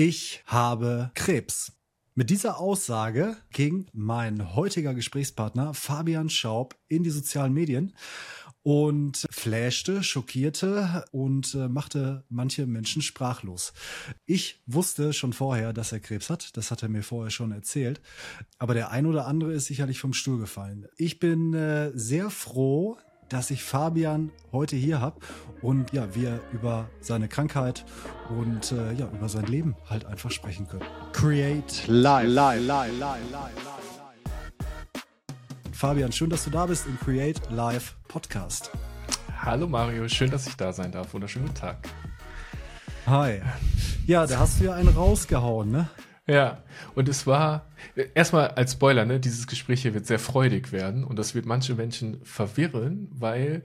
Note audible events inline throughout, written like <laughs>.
Ich habe Krebs. Mit dieser Aussage ging mein heutiger Gesprächspartner Fabian Schaub in die sozialen Medien und flashte, schockierte und äh, machte manche Menschen sprachlos. Ich wusste schon vorher, dass er Krebs hat. Das hat er mir vorher schon erzählt. Aber der ein oder andere ist sicherlich vom Stuhl gefallen. Ich bin äh, sehr froh, dass ich Fabian heute hier habe und ja, wir über seine Krankheit und äh, ja, über sein Leben halt einfach sprechen können. Create live, live, live, live, live, Fabian, schön, dass du da bist im Create Live Podcast. Hallo Mario, schön, dass ich da sein darf. Wunderschönen guten Tag. Hi. Ja, da hast du ja einen rausgehauen, ne? Ja, und es war erstmal als Spoiler, ne, dieses Gespräch hier wird sehr freudig werden und das wird manche Menschen verwirren, weil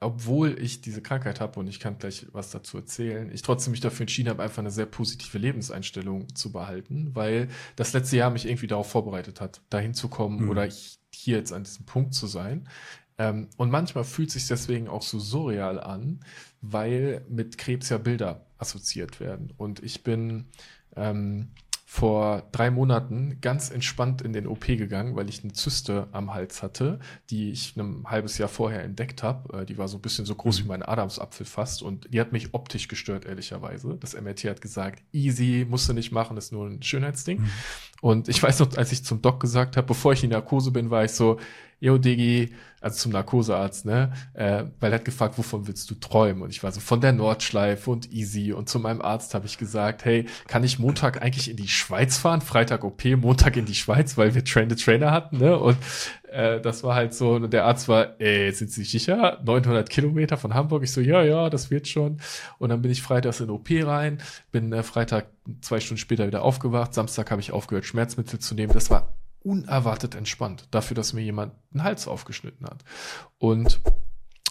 obwohl ich diese Krankheit habe und ich kann gleich was dazu erzählen, ich trotzdem mich dafür entschieden habe, einfach eine sehr positive Lebenseinstellung zu behalten, weil das letzte Jahr mich irgendwie darauf vorbereitet hat, dahin zu kommen mhm. oder hier jetzt an diesem Punkt zu sein. Ähm, und manchmal fühlt sich deswegen auch so surreal an, weil mit Krebs ja Bilder assoziiert werden. Und ich bin ähm, vor drei Monaten ganz entspannt in den OP gegangen, weil ich eine Zyste am Hals hatte, die ich ein halbes Jahr vorher entdeckt habe. Äh, die war so ein bisschen so groß wie mhm. mein Adamsapfel fast und die hat mich optisch gestört, ehrlicherweise. Das MRT hat gesagt, easy, musst du nicht machen, ist nur ein Schönheitsding. Mhm. Und ich weiß noch, als ich zum Doc gesagt habe, bevor ich in Narkose bin, war ich so, yo Digi, also zum Narkosearzt, ne, äh, weil er hat gefragt, wovon willst du träumen? Und ich war so von der Nordschleife und easy. Und zu meinem Arzt habe ich gesagt, hey, kann ich Montag eigentlich in die Schweiz fahren? Freitag OP, Montag in die Schweiz, weil wir Train the Trainer hatten, ne? Und äh, das war halt so, und der Arzt war, ey, sind Sie sicher? 900 Kilometer von Hamburg. Ich so, ja, ja, das wird schon. Und dann bin ich freitags in OP rein, bin äh, Freitag zwei Stunden später wieder aufgewacht. Samstag habe ich aufgehört, Schmerzmittel zu nehmen. Das war unerwartet entspannt, dafür, dass mir jemand einen Hals aufgeschnitten hat. Und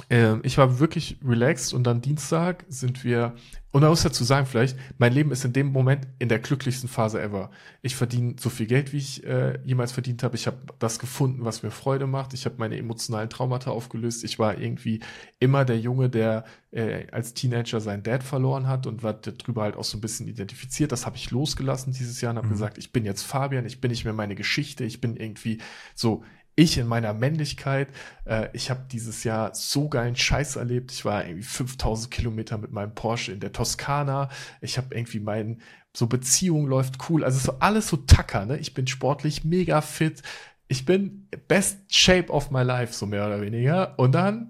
äh, ich war wirklich relaxed und dann Dienstag sind wir und man muss dazu sagen, vielleicht, mein Leben ist in dem Moment in der glücklichsten Phase ever. Ich verdiene so viel Geld, wie ich äh, jemals verdient habe. Ich habe das gefunden, was mir Freude macht. Ich habe meine emotionalen Traumata aufgelöst. Ich war irgendwie immer der Junge, der äh, als Teenager seinen Dad verloren hat und war darüber halt auch so ein bisschen identifiziert. Das habe ich losgelassen dieses Jahr und habe mhm. gesagt, ich bin jetzt Fabian, ich bin nicht mehr meine Geschichte, ich bin irgendwie so ich in meiner Männlichkeit, äh, ich habe dieses Jahr so geilen Scheiß erlebt. Ich war irgendwie 5000 Kilometer mit meinem Porsche in der Toskana. Ich habe irgendwie mein, so Beziehung läuft cool. Also so alles so tacker, ne? Ich bin sportlich mega fit. Ich bin best shape of my life, so mehr oder weniger. Und dann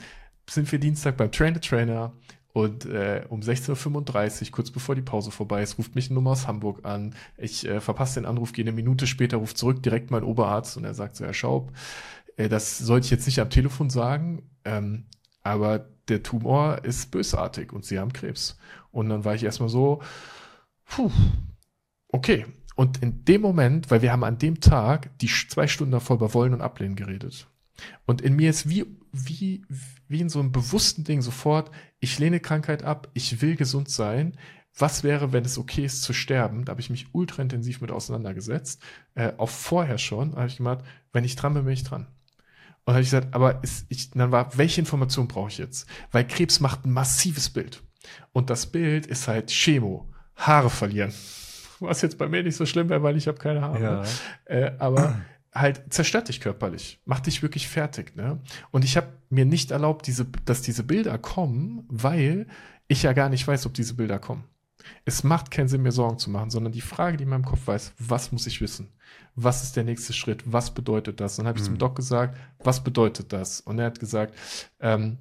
sind wir Dienstag beim Trainer Trainer und äh, um 16.35 Uhr, kurz bevor die Pause vorbei ist, ruft mich eine Nummer aus Hamburg an. Ich äh, verpasse den Anruf, gehe eine Minute später, ruft zurück, direkt mein Oberarzt und er sagt so, Herr Schaub, äh, das sollte ich jetzt nicht am Telefon sagen, ähm, aber der Tumor ist bösartig und Sie haben Krebs. Und dann war ich erstmal so, puh, okay. Und in dem Moment, weil wir haben an dem Tag die zwei Stunden davor über Wollen und Ablehnen geredet. Und in mir ist wie, wie, wie in so einem bewussten Ding sofort, ich lehne Krankheit ab, ich will gesund sein. Was wäre, wenn es okay ist zu sterben? Da habe ich mich ultra intensiv mit auseinandergesetzt. Äh, auch vorher schon habe ich gemacht, wenn ich dran bin, bin ich dran. Und habe ich gesagt, aber ist, ich, dann war, welche Information brauche ich jetzt? Weil Krebs macht ein massives Bild. Und das Bild ist halt Chemo, Haare verlieren. <laughs> Was jetzt bei mir nicht so schlimm wäre, weil ich habe keine Haare. Ja. Äh, aber halt zerstört dich körperlich, macht dich wirklich fertig, ne? Und ich habe mir nicht erlaubt, diese, dass diese Bilder kommen, weil ich ja gar nicht weiß, ob diese Bilder kommen. Es macht keinen Sinn, mir Sorgen zu machen, sondern die Frage, die in meinem Kopf weiß, was muss ich wissen? Was ist der nächste Schritt? Was bedeutet das? Und dann habe ich mhm. zum Doc gesagt, was bedeutet das? Und er hat gesagt, ähm,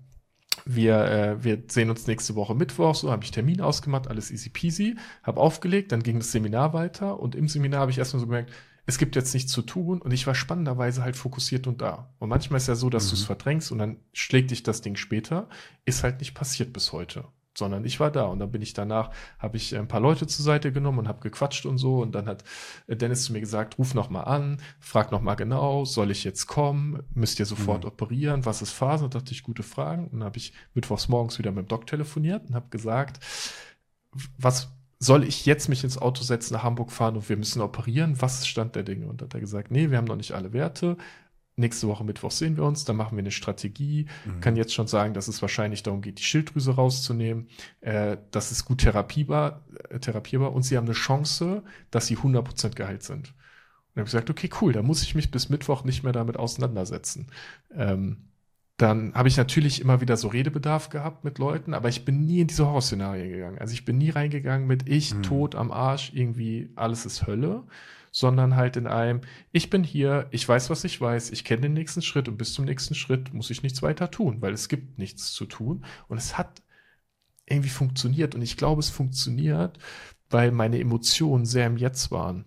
wir, äh, wir sehen uns nächste Woche Mittwoch, so habe ich Termin ausgemacht, alles easy peasy, habe aufgelegt, dann ging das Seminar weiter und im Seminar habe ich erstmal so gemerkt, es gibt jetzt nichts zu tun und ich war spannenderweise halt fokussiert und da. Und manchmal ist ja so, dass mhm. du es verdrängst und dann schlägt dich das Ding später. Ist halt nicht passiert bis heute sondern ich war da und dann bin ich danach, habe ich ein paar Leute zur Seite genommen und habe gequatscht und so und dann hat Dennis zu mir gesagt, ruf noch mal an, frag noch mal genau, soll ich jetzt kommen, müsst ihr sofort mhm. operieren, was ist Phase? Und dachte ich, gute Fragen und dann habe ich mittwochs morgens wieder mit dem Doc telefoniert und habe gesagt, was soll ich jetzt mich ins Auto setzen, nach Hamburg fahren und wir müssen operieren? Was ist Stand der Dinge? Und hat er gesagt, nee, wir haben noch nicht alle Werte. nächste Woche Mittwoch sehen wir uns, dann machen wir eine Strategie. Mhm. Kann jetzt schon sagen, dass es wahrscheinlich darum geht, die Schilddrüse rauszunehmen. Äh, das ist gut therapierbar, äh, therapierbar und sie haben eine Chance, dass sie 100% geheilt sind. Und habe ich gesagt, okay, cool, da muss ich mich bis Mittwoch nicht mehr damit auseinandersetzen. Ähm, dann habe ich natürlich immer wieder so Redebedarf gehabt mit Leuten, aber ich bin nie in diese Horrorszenarien gegangen. Also ich bin nie reingegangen mit ich, mhm. tot am Arsch, irgendwie alles ist Hölle, sondern halt in einem, ich bin hier, ich weiß, was ich weiß, ich kenne den nächsten Schritt und bis zum nächsten Schritt muss ich nichts weiter tun, weil es gibt nichts zu tun. Und es hat irgendwie funktioniert und ich glaube, es funktioniert, weil meine Emotionen sehr im Jetzt waren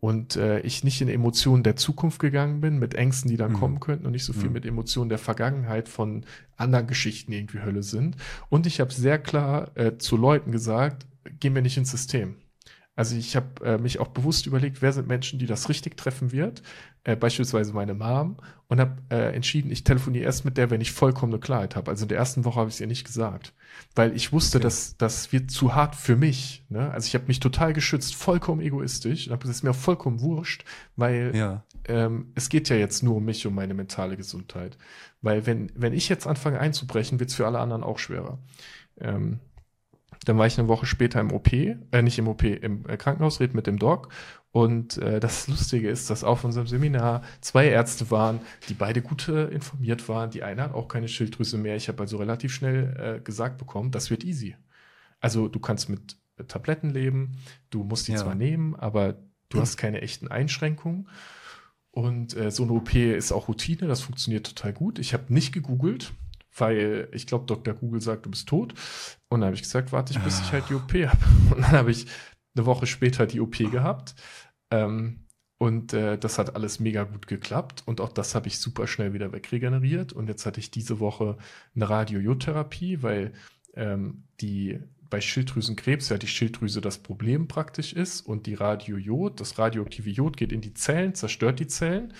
und äh, ich nicht in Emotionen der Zukunft gegangen bin, mit Ängsten, die dann mhm. kommen könnten und nicht so viel mhm. mit Emotionen der Vergangenheit von anderen Geschichten irgendwie Hölle sind. Und ich habe sehr klar äh, zu Leuten gesagt, gehen wir nicht ins System. Also ich habe äh, mich auch bewusst überlegt, wer sind Menschen, die das richtig treffen wird, äh, beispielsweise meine Mom, und habe äh, entschieden, ich telefoniere erst mit der, wenn ich vollkommene Klarheit habe. Also in der ersten Woche habe ich es ihr nicht gesagt, weil ich wusste, okay. dass das wird zu hart für mich. Ne? Also ich habe mich total geschützt, vollkommen egoistisch, und habe es ist mir auch vollkommen wurscht, weil ja. ähm, es geht ja jetzt nur um mich, um meine mentale Gesundheit. Weil wenn wenn ich jetzt anfange einzubrechen, wird es für alle anderen auch schwerer. Ähm, dann war ich eine Woche später im OP, äh, nicht im OP, im äh, Krankenhaus, red mit dem Doc. Und äh, das Lustige ist, dass auf unserem Seminar zwei Ärzte waren, die beide gut äh, informiert waren. Die eine hat auch keine Schilddrüse mehr. Ich habe also relativ schnell äh, gesagt bekommen, das wird easy. Also du kannst mit Tabletten leben, du musst die ja. zwar nehmen, aber du hm. hast keine echten Einschränkungen. Und äh, so eine OP ist auch Routine, das funktioniert total gut. Ich habe nicht gegoogelt, weil ich glaube, Dr. Google sagt, du bist tot. Und dann habe ich gesagt, warte ich, bis ich halt die OP habe. <laughs> Und dann habe ich eine Woche später die OP gehabt. Ähm, und äh, das hat alles mega gut geklappt. Und auch das habe ich super schnell wieder wegregeneriert. Und jetzt hatte ich diese Woche eine Radiojodtherapie, weil ähm, die bei Schilddrüsenkrebs ja die Schilddrüse das Problem praktisch ist und die Radiojod, das radioaktive Jod geht in die Zellen, zerstört die Zellen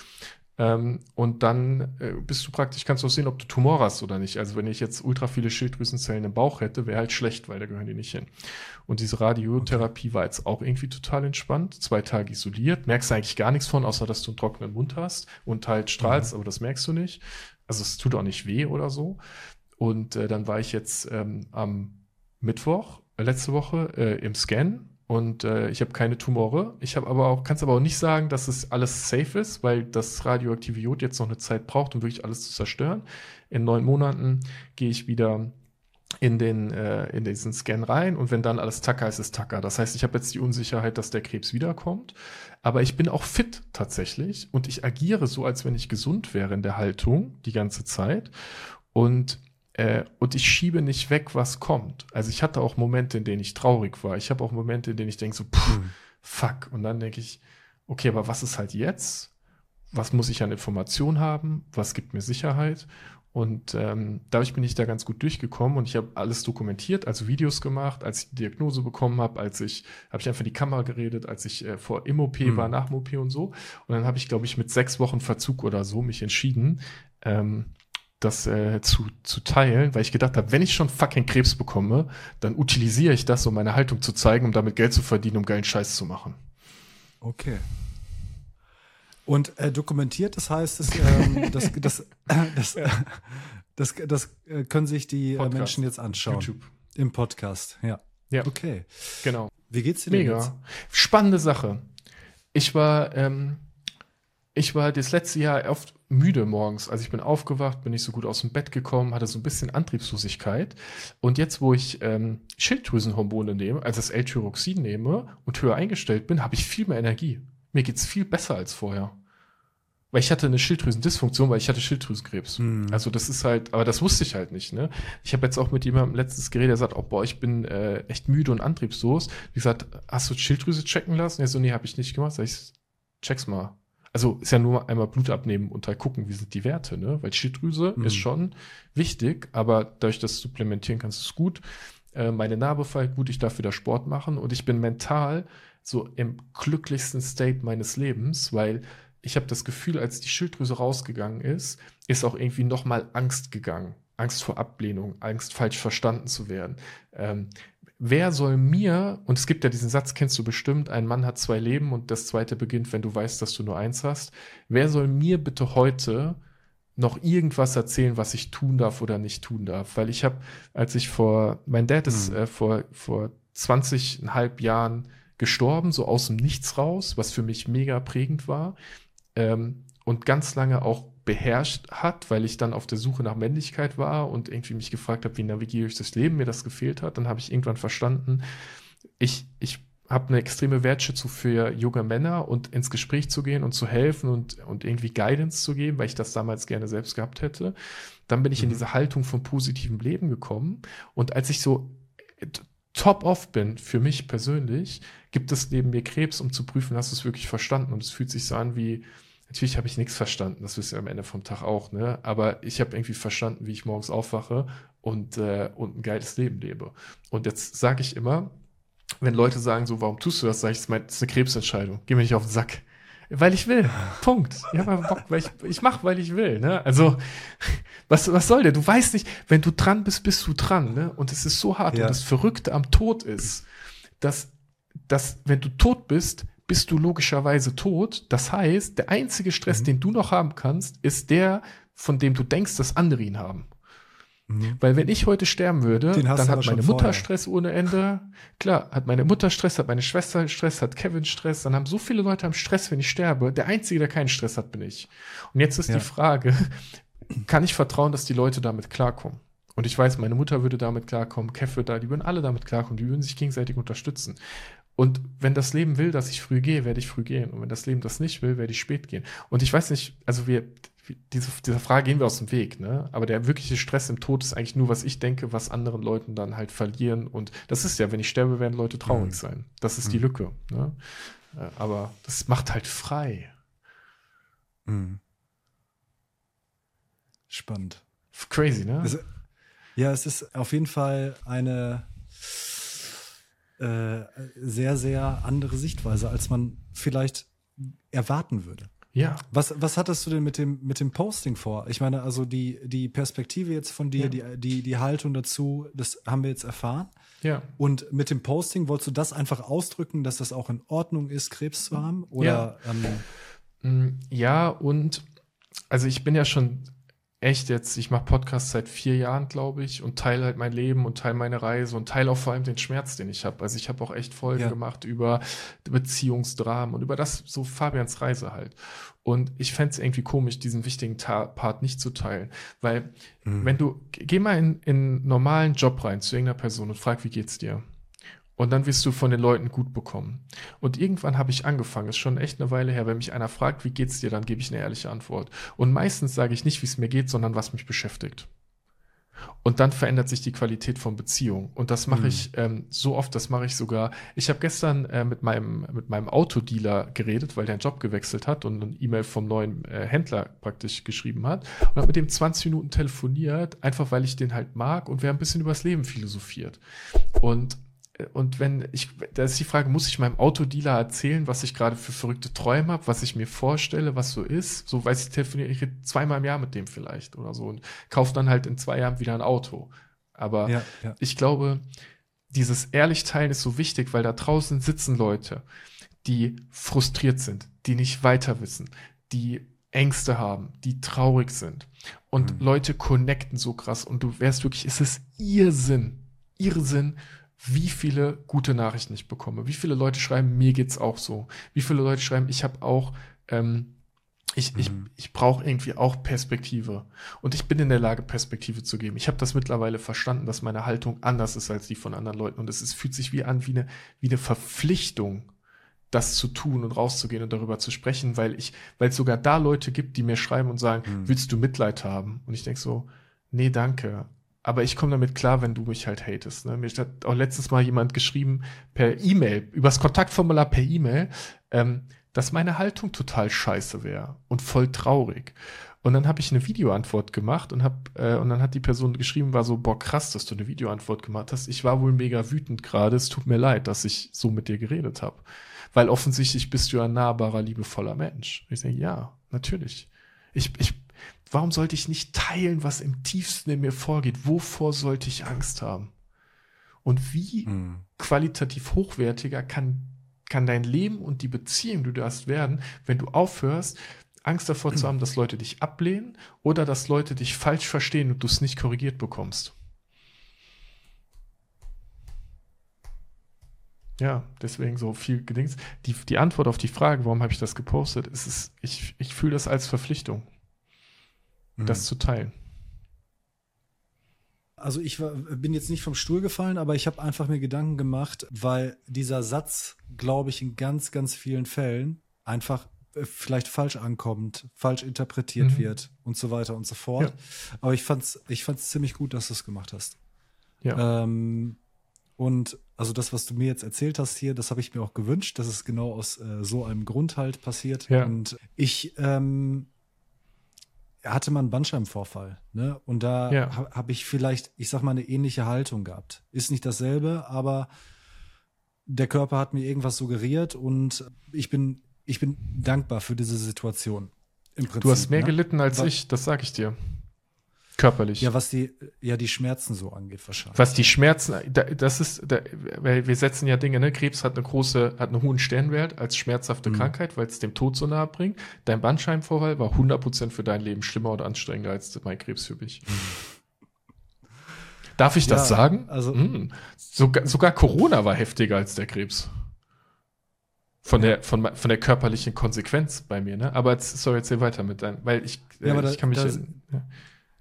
ähm, und dann äh, bist du praktisch, kannst du auch sehen, ob du Tumor hast oder nicht. Also wenn ich jetzt ultra viele Schilddrüsenzellen im Bauch hätte, wäre halt schlecht, weil da gehören die nicht hin. Und diese Radiotherapie okay. war jetzt auch irgendwie total entspannt. Zwei Tage isoliert, merkst eigentlich gar nichts von, außer dass du einen trockenen Mund hast und halt strahlst, mhm. aber das merkst du nicht. Also es tut auch nicht weh oder so. Und äh, dann war ich jetzt ähm, am Mittwoch, äh, letzte Woche, äh, im Scan und äh, ich habe keine Tumore. Ich habe aber auch, kannst aber auch nicht sagen, dass es alles safe ist, weil das radioaktive Jod jetzt noch eine Zeit braucht, um wirklich alles zu zerstören. In neun Monaten gehe ich wieder in den äh, in diesen Scan rein und wenn dann alles Tacker ist, ist Tacker. Das heißt, ich habe jetzt die Unsicherheit, dass der Krebs wiederkommt, aber ich bin auch fit tatsächlich und ich agiere so, als wenn ich gesund wäre in der Haltung die ganze Zeit und äh, und ich schiebe nicht weg, was kommt. Also ich hatte auch Momente, in denen ich traurig war. Ich habe auch Momente, in denen ich denke so, pff, mhm. fuck. Und dann denke ich, okay, aber was ist halt jetzt? Was muss ich an Informationen haben? Was gibt mir Sicherheit? Und ähm, dadurch bin ich da ganz gut durchgekommen und ich habe alles dokumentiert, also Videos gemacht, als ich die Diagnose bekommen habe, als ich, habe ich einfach die Kamera geredet, als ich äh, vor im OP mhm. war, nach dem OP und so. Und dann habe ich, glaube ich, mit sechs Wochen Verzug oder so mich entschieden, ähm, das äh, zu, zu teilen, weil ich gedacht habe, wenn ich schon fucking Krebs bekomme, dann utilisiere ich das, um meine Haltung zu zeigen, um damit Geld zu verdienen, um geilen Scheiß zu machen. Okay. Und äh, dokumentiert, das heißt, das, ähm, <laughs> das, das, das, ja. das, das, äh, können sich die äh, Podcast. Menschen jetzt anschauen. YouTube. Im Podcast, ja. Ja. Okay. Genau. Wie geht's dir denn Mega. Spannende Sache. Ich war, ähm, ich war das letzte Jahr oft müde morgens. Also ich bin aufgewacht, bin nicht so gut aus dem Bett gekommen, hatte so ein bisschen Antriebslosigkeit. Und jetzt, wo ich ähm, Schilddrüsenhormone nehme, also das L-Tyroxin nehme und höher eingestellt bin, habe ich viel mehr Energie. Mir geht's viel besser als vorher. Weil ich hatte eine Schilddrüsendysfunktion, weil ich hatte Schilddrüsenkrebs. Hm. Also das ist halt, aber das wusste ich halt nicht. Ne? Ich habe jetzt auch mit jemandem letztes geredet, der sagt, oh boah, ich bin äh, echt müde und antriebslos. Wie gesagt, hast du Schilddrüse checken lassen? Er so, nee, habe ich nicht gemacht. Sag ich, check's mal also ist ja nur einmal Blut abnehmen und halt gucken, wie sind die Werte, ne? Weil Schilddrüse mhm. ist schon wichtig, aber dadurch, dass du supplementieren kannst, ist es gut. Äh, meine Narbe fällt gut, ich darf wieder Sport machen und ich bin mental so im glücklichsten State meines Lebens, weil ich habe das Gefühl, als die Schilddrüse rausgegangen ist, ist auch irgendwie nochmal Angst gegangen. Angst vor Ablehnung, Angst falsch verstanden zu werden. Ähm, wer soll mir, und es gibt ja diesen Satz, kennst du bestimmt, ein Mann hat zwei Leben und das zweite beginnt, wenn du weißt, dass du nur eins hast. Wer soll mir bitte heute noch irgendwas erzählen, was ich tun darf oder nicht tun darf? Weil ich habe, als ich vor, mein Dad ist mhm. äh, vor, vor 20,5 Jahren gestorben, so aus dem Nichts raus, was für mich mega prägend war ähm, und ganz lange auch beherrscht hat, weil ich dann auf der Suche nach Männlichkeit war und irgendwie mich gefragt habe, wie navigiere ich das Leben, mir das gefehlt hat. Dann habe ich irgendwann verstanden, ich, ich habe eine extreme Wertschätzung für junge Männer und ins Gespräch zu gehen und zu helfen und, und irgendwie Guidance zu geben, weil ich das damals gerne selbst gehabt hätte. Dann bin ich mhm. in diese Haltung von positivem Leben gekommen. Und als ich so top off bin, für mich persönlich, gibt es neben mir Krebs, um zu prüfen, hast du es wirklich verstanden. Und es fühlt sich so an wie, natürlich habe ich nichts verstanden, das wisst ihr am Ende vom Tag auch, ne? Aber ich habe irgendwie verstanden, wie ich morgens aufwache und, äh, und ein geiles Leben lebe. Und jetzt sage ich immer, wenn Leute sagen so, warum tust du das, sage ich, das ist eine Krebsentscheidung. Geh mir nicht auf den Sack. Weil ich will. <laughs> Punkt. Ich habe Bock, weil ich, ich mache, weil ich will. Ne? Also, was, was soll der? Du weißt nicht, wenn du dran bist, bist du dran. Ne? Und es ist so hart. Ja. Und das Verrückte am Tod ist, dass, dass, wenn du tot bist, bist du logischerweise tot. Das heißt, der einzige Stress, mhm. den du noch haben kannst, ist der, von dem du denkst, dass andere ihn haben. Mhm. Weil wenn ich heute sterben würde, dann hat meine Mutter vorher. Stress ohne Ende. Klar, hat meine Mutter Stress, hat meine Schwester Stress, hat Kevin Stress. Dann haben so viele Leute am Stress, wenn ich sterbe. Der Einzige, der keinen Stress hat, bin ich. Und jetzt ist ja. die Frage, kann ich vertrauen, dass die Leute damit klarkommen? Und ich weiß, meine Mutter würde damit klarkommen, Kev würde da, die würden alle damit klarkommen, die würden sich gegenseitig unterstützen. Und wenn das Leben will, dass ich früh gehe, werde ich früh gehen. Und wenn das Leben das nicht will, werde ich spät gehen. Und ich weiß nicht, also wir, diese, dieser Frage gehen wir aus dem Weg, ne? Aber der wirkliche Stress im Tod ist eigentlich nur, was ich denke, was anderen Leuten dann halt verlieren. Und das ist ja, wenn ich sterbe, werden Leute traurig mhm. sein. Das ist mhm. die Lücke. Ne? Äh, aber das macht halt frei. Mhm. Spannend. Crazy, ne? Also, ja, es ist auf jeden Fall eine äh, sehr, sehr andere Sichtweise, als man vielleicht erwarten würde. Ja. Was, was hattest du denn mit dem, mit dem Posting vor? Ich meine, also die, die Perspektive jetzt von dir, ja. die, die, die Haltung dazu, das haben wir jetzt erfahren. Ja. Und mit dem Posting wolltest du das einfach ausdrücken, dass das auch in Ordnung ist, Krebs zu haben? Oder, ja. Ähm, mm, ja, und also ich bin ja schon echt jetzt, ich mache Podcasts seit vier Jahren, glaube ich, und teile halt mein Leben und teile meine Reise und teile auch vor allem den Schmerz, den ich habe. Also ich habe auch echt Folgen ja. gemacht über Beziehungsdramen und über das, so Fabians Reise halt. Und ich fände es irgendwie komisch, diesen wichtigen Ta Part nicht zu teilen. Weil, mhm. wenn du, geh mal in, in einen normalen Job rein zu irgendeiner Person und frag, wie geht's dir? Und dann wirst du von den Leuten gut bekommen. Und irgendwann habe ich angefangen, ist schon echt eine Weile her, wenn mich einer fragt, wie geht's dir, dann gebe ich eine ehrliche Antwort. Und meistens sage ich nicht, wie es mir geht, sondern was mich beschäftigt. Und dann verändert sich die Qualität von Beziehung. Und das mache mhm. ich ähm, so oft, das mache ich sogar. Ich habe gestern äh, mit meinem, mit meinem Autodealer geredet, weil der einen Job gewechselt hat und eine E-Mail vom neuen äh, Händler praktisch geschrieben hat. Und habe mit dem 20 Minuten telefoniert, einfach weil ich den halt mag und wir haben ein bisschen übers Leben philosophiert. Und und wenn ich, da ist die Frage, muss ich meinem Autodealer erzählen, was ich gerade für verrückte Träume habe, was ich mir vorstelle, was so ist? So weiß ich, telefoniere ich zweimal im Jahr mit dem vielleicht oder so und kaufe dann halt in zwei Jahren wieder ein Auto. Aber ja, ja. ich glaube, dieses ehrlich teilen ist so wichtig, weil da draußen sitzen Leute, die frustriert sind, die nicht weiter wissen, die Ängste haben, die traurig sind. Und mhm. Leute connecten so krass und du wärst wirklich, es ist ihr Sinn, ihr Sinn wie viele gute Nachrichten ich bekomme. Wie viele Leute schreiben, mir geht's auch so. Wie viele Leute schreiben, ich habe auch, ähm, ich, mhm. ich, ich brauche irgendwie auch Perspektive. Und ich bin in der Lage, Perspektive zu geben. Ich habe das mittlerweile verstanden, dass meine Haltung anders ist als die von anderen Leuten. Und es ist, fühlt sich wie an wie eine, wie eine Verpflichtung, das zu tun und rauszugehen und darüber zu sprechen, weil ich, weil es sogar da Leute gibt, die mir schreiben und sagen, mhm. willst du Mitleid haben? Und ich denke so, nee, danke aber ich komme damit klar, wenn du mich halt hatest. Ne? Mir hat auch letztes Mal jemand geschrieben per E-Mail, übers Kontaktformular per E-Mail, ähm, dass meine Haltung total scheiße wäre und voll traurig. Und dann habe ich eine Videoantwort gemacht und hab, äh, und dann hat die Person geschrieben, war so, boah, krass, dass du eine Videoantwort gemacht hast. Ich war wohl mega wütend gerade. Es tut mir leid, dass ich so mit dir geredet habe. Weil offensichtlich bist du ein nahbarer, liebevoller Mensch. ich denke, ja, natürlich. Ich, ich, Warum sollte ich nicht teilen, was im tiefsten in mir vorgeht? Wovor sollte ich Angst haben? Und wie mhm. qualitativ hochwertiger kann, kann dein Leben und die Beziehung, die du hast, werden, wenn du aufhörst, Angst davor zu haben, dass Leute dich ablehnen oder dass Leute dich falsch verstehen und du es nicht korrigiert bekommst. Ja, deswegen so viel Gedings. Die, die Antwort auf die Frage, warum habe ich das gepostet, ist es, ich, ich fühle das als Verpflichtung, mhm. das zu teilen. Also ich war, bin jetzt nicht vom Stuhl gefallen, aber ich habe einfach mir Gedanken gemacht, weil dieser Satz, glaube ich, in ganz, ganz vielen Fällen einfach äh, vielleicht falsch ankommt, falsch interpretiert mhm. wird und so weiter und so fort. Ja. Aber ich fand's, ich fand's ziemlich gut, dass du es gemacht hast. Ja. Ähm, und also das, was du mir jetzt erzählt hast hier, das habe ich mir auch gewünscht, dass es genau aus äh, so einem Grund halt passiert. Ja. Und ich ähm, hatte mal einen Bandscheibenvorfall, ne? Und da ja. habe hab ich vielleicht, ich sag mal, eine ähnliche Haltung gehabt. Ist nicht dasselbe, aber der Körper hat mir irgendwas suggeriert und ich bin, ich bin dankbar für diese Situation. Im Prinzip, du hast mehr ne? gelitten als Weil, ich, das sage ich dir. Körperlich. Ja, was die, ja, die Schmerzen so angeht, wahrscheinlich. Was die Schmerzen, das ist, weil wir setzen ja Dinge, ne? Krebs hat eine große, hat einen hohen Stellenwert als schmerzhafte mhm. Krankheit, weil es dem Tod so nahe bringt. Dein Bandscheibenvorfall war 100% für dein Leben schlimmer oder anstrengender als mein Krebs für mich. Mhm. Darf ich das ja, sagen? Also, mhm. sogar, sogar Corona war heftiger als der Krebs. Von der, von, von der körperlichen Konsequenz bei mir, ne? Aber jetzt, sorry, erzähl weiter mit deinem, weil ich, ja, äh, ich da, kann mich. Das, in, ja.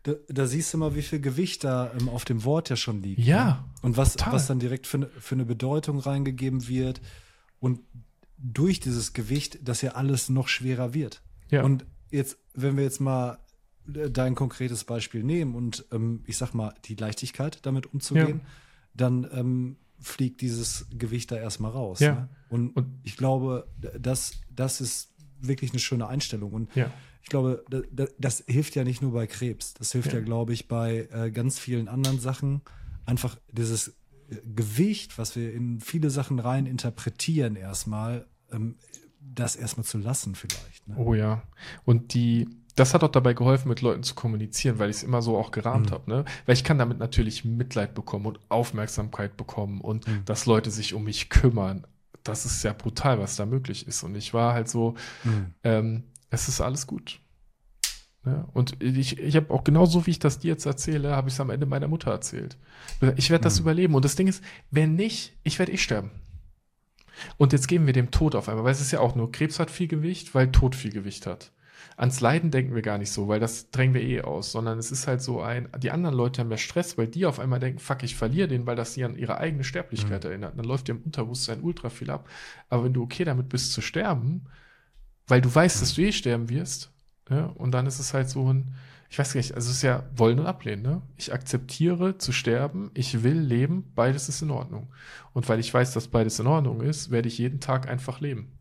Da, da, siehst du mal, wie viel Gewicht da ähm, auf dem Wort ja schon liegt. Ja. Ne? Und was, was dann direkt für, ne, für eine Bedeutung reingegeben wird. Und durch dieses Gewicht, dass ja alles noch schwerer wird. Ja. Und jetzt, wenn wir jetzt mal äh, dein konkretes Beispiel nehmen und ähm, ich sag mal, die Leichtigkeit damit umzugehen, ja. dann ähm, fliegt dieses Gewicht da erstmal raus. Ja. Ne? Und, und ich glaube, das, das ist wirklich eine schöne Einstellung. Und ja ich glaube, das, das, hilft ja nicht nur bei Krebs. Das hilft ja, ja glaube ich, bei äh, ganz vielen anderen Sachen. Einfach dieses äh, Gewicht, was wir in viele Sachen rein interpretieren, erstmal, ähm, das erstmal zu lassen, vielleicht. Ne? Oh ja. Und die, das hat auch dabei geholfen, mit Leuten zu kommunizieren, weil ich es immer so auch gerahmt mhm. habe. Ne? Weil ich kann damit natürlich Mitleid bekommen und Aufmerksamkeit bekommen und mhm. dass Leute sich um mich kümmern. Das ist ja brutal, was da möglich ist. Und ich war halt so, mhm. ähm, es ist alles gut. Ja, und ich, ich habe auch genauso, wie ich das dir jetzt erzähle, habe ich es am Ende meiner Mutter erzählt. Ich werde das mhm. überleben. Und das Ding ist, wenn nicht, ich werde eh sterben. Und jetzt geben wir dem Tod auf einmal, weil es ist ja auch nur, Krebs hat viel Gewicht, weil Tod viel Gewicht hat. Ans Leiden denken wir gar nicht so, weil das drängen wir eh aus, sondern es ist halt so ein, die anderen Leute haben ja Stress, weil die auf einmal denken, fuck, ich verliere den, weil das sie an ihre eigene Sterblichkeit mhm. erinnert. Dann läuft dir im Unterbewusstsein ultra viel ab. Aber wenn du okay damit bist zu sterben, weil du weißt, dass du eh sterben wirst. Ja? Und dann ist es halt so ein, ich weiß gar nicht, also es ist ja wollen und ablehnen. Ne? Ich akzeptiere zu sterben, ich will leben, beides ist in Ordnung. Und weil ich weiß, dass beides in Ordnung ist, werde ich jeden Tag einfach leben.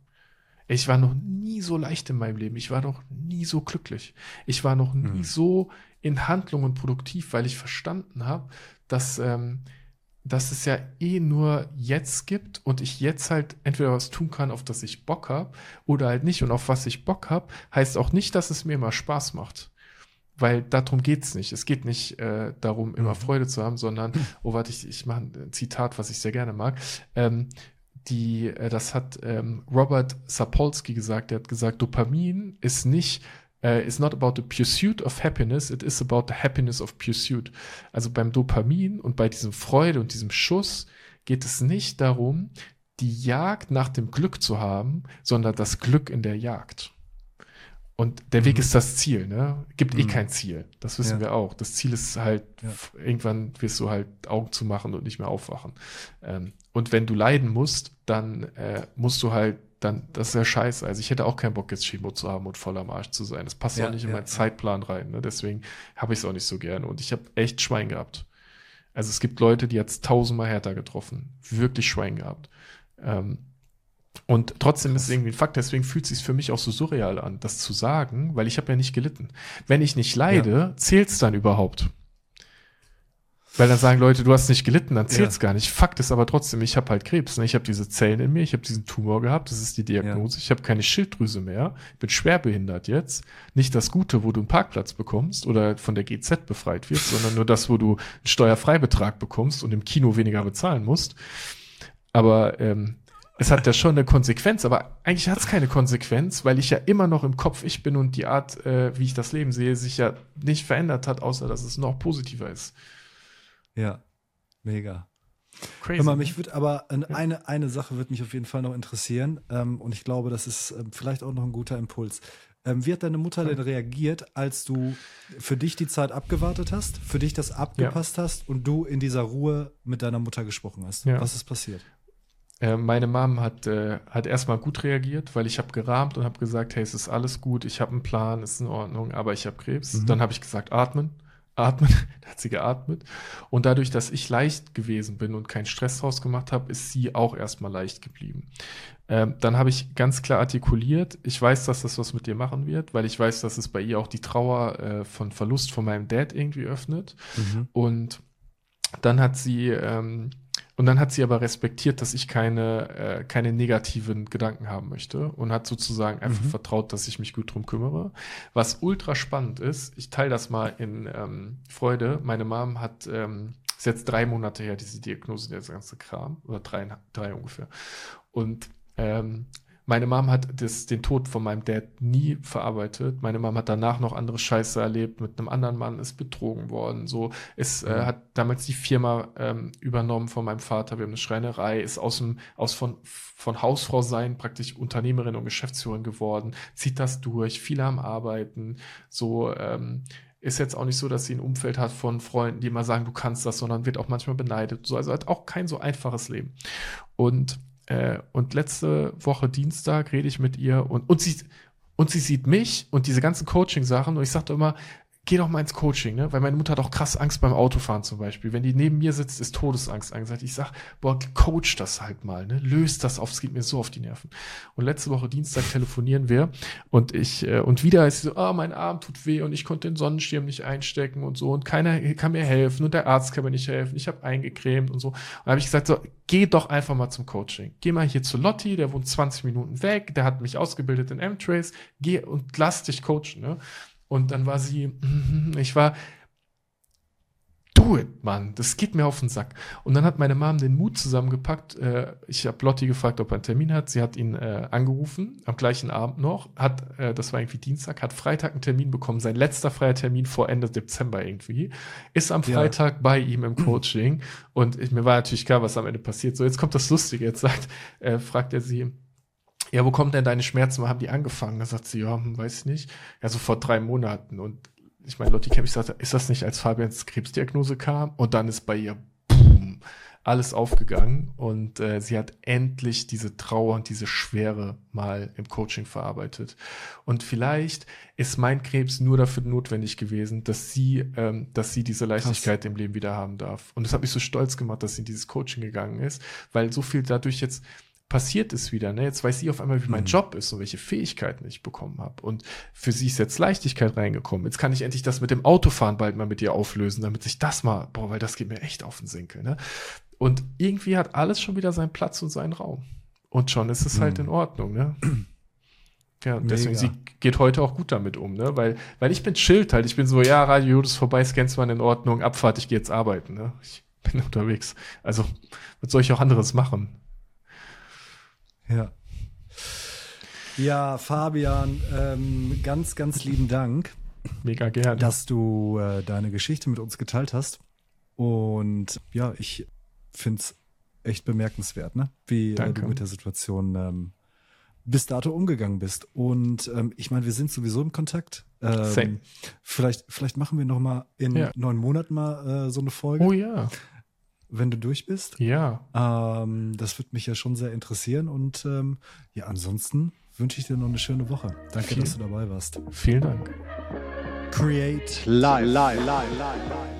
Ich war noch nie so leicht in meinem Leben. Ich war noch nie so glücklich. Ich war noch nie mhm. so in Handlung und produktiv, weil ich verstanden habe, dass ähm, dass es ja eh nur jetzt gibt und ich jetzt halt entweder was tun kann, auf das ich Bock habe oder halt nicht. Und auf was ich Bock habe, heißt auch nicht, dass es mir immer Spaß macht. Weil darum geht es nicht. Es geht nicht äh, darum, immer mhm. Freude zu haben, sondern, oh, warte, ich, ich mache ein Zitat, was ich sehr gerne mag. Ähm, die, äh, das hat ähm, Robert Sapolsky gesagt, der hat gesagt, Dopamin ist nicht uh, is not about the pursuit of happiness, it is about the happiness of pursuit. Also beim Dopamin und bei diesem Freude und diesem Schuss geht es nicht darum, die Jagd nach dem Glück zu haben, sondern das Glück in der Jagd. Und der Weg mhm. ist das Ziel, ne? Gibt eh mhm. eh kein Ziel. Das wissen ja. wir auch. Das Ziel ist halt, ja. irgendwann wirst du halt Augen zu machen und nicht mehr aufwachen. Ähm, und wenn du leiden musst, dann äh, musst du halt dann, das ist ja scheiße. Also ich hätte auch keinen Bock, jetzt Chemo zu haben und voll am Arsch zu sein. Das passt ja, auch nicht in meinen Zeitplan rein. Ne? Deswegen habe ich es auch nicht so gerne. Und ich habe echt Schwein gehabt. Also es gibt Leute, die jetzt tausendmal härter getroffen. Wirklich Schwein gehabt. Ähm, und trotzdem ist es irgendwie ein Fakt, deswegen fühlt es sich für mich auch so surreal an, das zu sagen, weil ich habe ja nicht gelitten. Wenn ich nicht leide, ja. zählt es dann überhaupt? Weil dann sagen Leute, du hast nicht gelitten, dann zählt's ja. gar nicht. Fakt ist aber trotzdem, ich habe halt Krebs. Ne? Ich habe diese Zellen in mir, ich habe diesen Tumor gehabt, das ist die Diagnose. Ja. Ich habe keine Schilddrüse mehr, ich bin schwerbehindert jetzt. Nicht das Gute, wo du einen Parkplatz bekommst oder von der GZ befreit wirst, sondern nur das, wo du einen Steuerfreibetrag bekommst und im Kino weniger bezahlen musst. Aber ähm, es hat ja schon eine Konsequenz, aber eigentlich hat es keine Konsequenz, weil ich ja immer noch im Kopf ich bin und die Art, äh, wie ich das Leben sehe, sich ja nicht verändert hat, außer dass es noch positiver ist. Ja, mega. Crazy. Mal, mich wird aber eine, eine Sache wird mich auf jeden Fall noch interessieren ähm, und ich glaube, das ist ähm, vielleicht auch noch ein guter Impuls. Ähm, wie hat deine Mutter denn reagiert, als du für dich die Zeit abgewartet hast, für dich das abgepasst ja. hast und du in dieser Ruhe mit deiner Mutter gesprochen hast? Ja. Was ist passiert? Äh, meine Mom hat, äh, hat erstmal gut reagiert, weil ich habe gerahmt und habe gesagt, hey, es ist alles gut, ich habe einen Plan, es ist in Ordnung, aber ich habe Krebs. Mhm. Dann habe ich gesagt, atmen atmen. <laughs> da hat sie geatmet. Und dadurch, dass ich leicht gewesen bin und keinen Stress draus gemacht habe, ist sie auch erstmal leicht geblieben. Ähm, dann habe ich ganz klar artikuliert, ich weiß, dass das was mit dir machen wird, weil ich weiß, dass es bei ihr auch die Trauer äh, von Verlust von meinem Dad irgendwie öffnet. Mhm. Und dann hat sie ähm, und dann hat sie aber respektiert, dass ich keine, äh, keine negativen Gedanken haben möchte und hat sozusagen einfach mhm. vertraut, dass ich mich gut drum kümmere. Was ultra spannend ist, ich teile das mal in ähm, Freude. Meine Mom hat, ähm, ist jetzt drei Monate her, diese Diagnose, der ganze Kram, oder drei, drei ungefähr. Und ähm, meine Mom hat das, den Tod von meinem Dad nie verarbeitet. Meine Mom hat danach noch andere Scheiße erlebt. Mit einem anderen Mann ist betrogen worden. So, es äh, mhm. äh, hat damals die Firma ähm, übernommen von meinem Vater. Wir haben eine Schreinerei, ist aus dem, aus von, von Hausfrau sein praktisch Unternehmerin und Geschäftsführerin geworden. Zieht das durch, viele am Arbeiten. So, ähm, ist jetzt auch nicht so, dass sie ein Umfeld hat von Freunden, die immer sagen, du kannst das, sondern wird auch manchmal beneidet. So, also hat auch kein so einfaches Leben. Und äh, und letzte Woche Dienstag rede ich mit ihr und, und sie, und sie sieht mich und diese ganzen Coaching-Sachen und ich sagte immer, geh doch mal ins Coaching, ne? Weil meine Mutter hat auch krass Angst beim Autofahren zum Beispiel. Wenn die neben mir sitzt, ist Todesangst angesagt. Ich sag, boah, coach das halt mal, ne? Löst das auf, es geht mir so auf die Nerven. Und letzte Woche Dienstag telefonieren wir und ich, äh, und wieder ist sie so, ah, oh, mein Arm tut weh und ich konnte den Sonnenschirm nicht einstecken und so und keiner kann mir helfen und der Arzt kann mir nicht helfen. Ich habe eingecremt und so. Und da habe ich gesagt, so, geh doch einfach mal zum Coaching. Geh mal hier zu Lotti, der wohnt 20 Minuten weg, der hat mich ausgebildet in M-Trace. Geh und lass dich coachen, ne? Und dann war sie, <laughs> ich war, do it, Mann, das geht mir auf den Sack. Und dann hat meine Mom den Mut zusammengepackt. Äh, ich habe Lotti gefragt, ob er einen Termin hat. Sie hat ihn äh, angerufen, am gleichen Abend noch, hat, äh, das war irgendwie Dienstag, hat Freitag einen Termin bekommen, sein letzter freier Termin vor Ende Dezember irgendwie, ist am Freitag ja. bei ihm im <clears throat> Coaching. Und ich, mir war natürlich klar, was am Ende passiert. So, jetzt kommt das Lustige. Jetzt sagt, äh, fragt er sie, ja, wo kommen denn deine Schmerzen? Wo haben die angefangen? Da sagt sie, ja, hm, weiß nicht. Ja, so vor drei Monaten. Und ich meine, Lotti Kemp, ich sagte, ist das nicht, als Fabians Krebsdiagnose kam? Und dann ist bei ihr, boom, alles aufgegangen. Und äh, sie hat endlich diese Trauer und diese Schwere mal im Coaching verarbeitet. Und vielleicht ist mein Krebs nur dafür notwendig gewesen, dass sie, ähm, dass sie diese Leichtigkeit Krass. im Leben wieder haben darf. Und das hat mich so stolz gemacht, dass sie in dieses Coaching gegangen ist, weil so viel dadurch jetzt passiert ist wieder. Ne? Jetzt weiß sie auf einmal, wie mein mhm. Job ist und welche Fähigkeiten ich bekommen habe. Und für sie ist jetzt Leichtigkeit reingekommen. Jetzt kann ich endlich das mit dem Autofahren bald mal mit ihr auflösen, damit sich das mal, boah, weil das geht mir echt auf den Senkel. Ne? Und irgendwie hat alles schon wieder seinen Platz und seinen Raum. Und schon ist es halt mhm. halt in Ordnung. Ne? <clears throat> Ja, deswegen, sie geht heute auch gut damit um, ne? Weil, weil ich bin chillt halt. Ich bin so, ja, Radio Jodes vorbei, scans man in Ordnung, Abfahrt, ich gehe jetzt arbeiten, ne? Ich bin <laughs> unterwegs. Also, was soll ich auch anderes machen? Ja. Ja, Fabian, ähm, ganz, ganz lieben Dank. Mega gerne. Dass du äh, deine Geschichte mit uns geteilt hast. Und ja, ich finde es echt bemerkenswert, ne? wie äh, du mit der Situation ähm, bis dato umgegangen bist. Und ähm, ich meine, wir sind sowieso im Kontakt. Ähm, Same. Vielleicht, vielleicht machen wir noch mal in ja. neun Monaten mal äh, so eine Folge. Oh ja wenn du durch bist. Ja. Ähm, das würde mich ja schon sehr interessieren. Und ähm, ja, ansonsten wünsche ich dir noch eine schöne Woche. Danke, Viel, dass du dabei warst. Vielen Dank. Create live, live, live, live, live.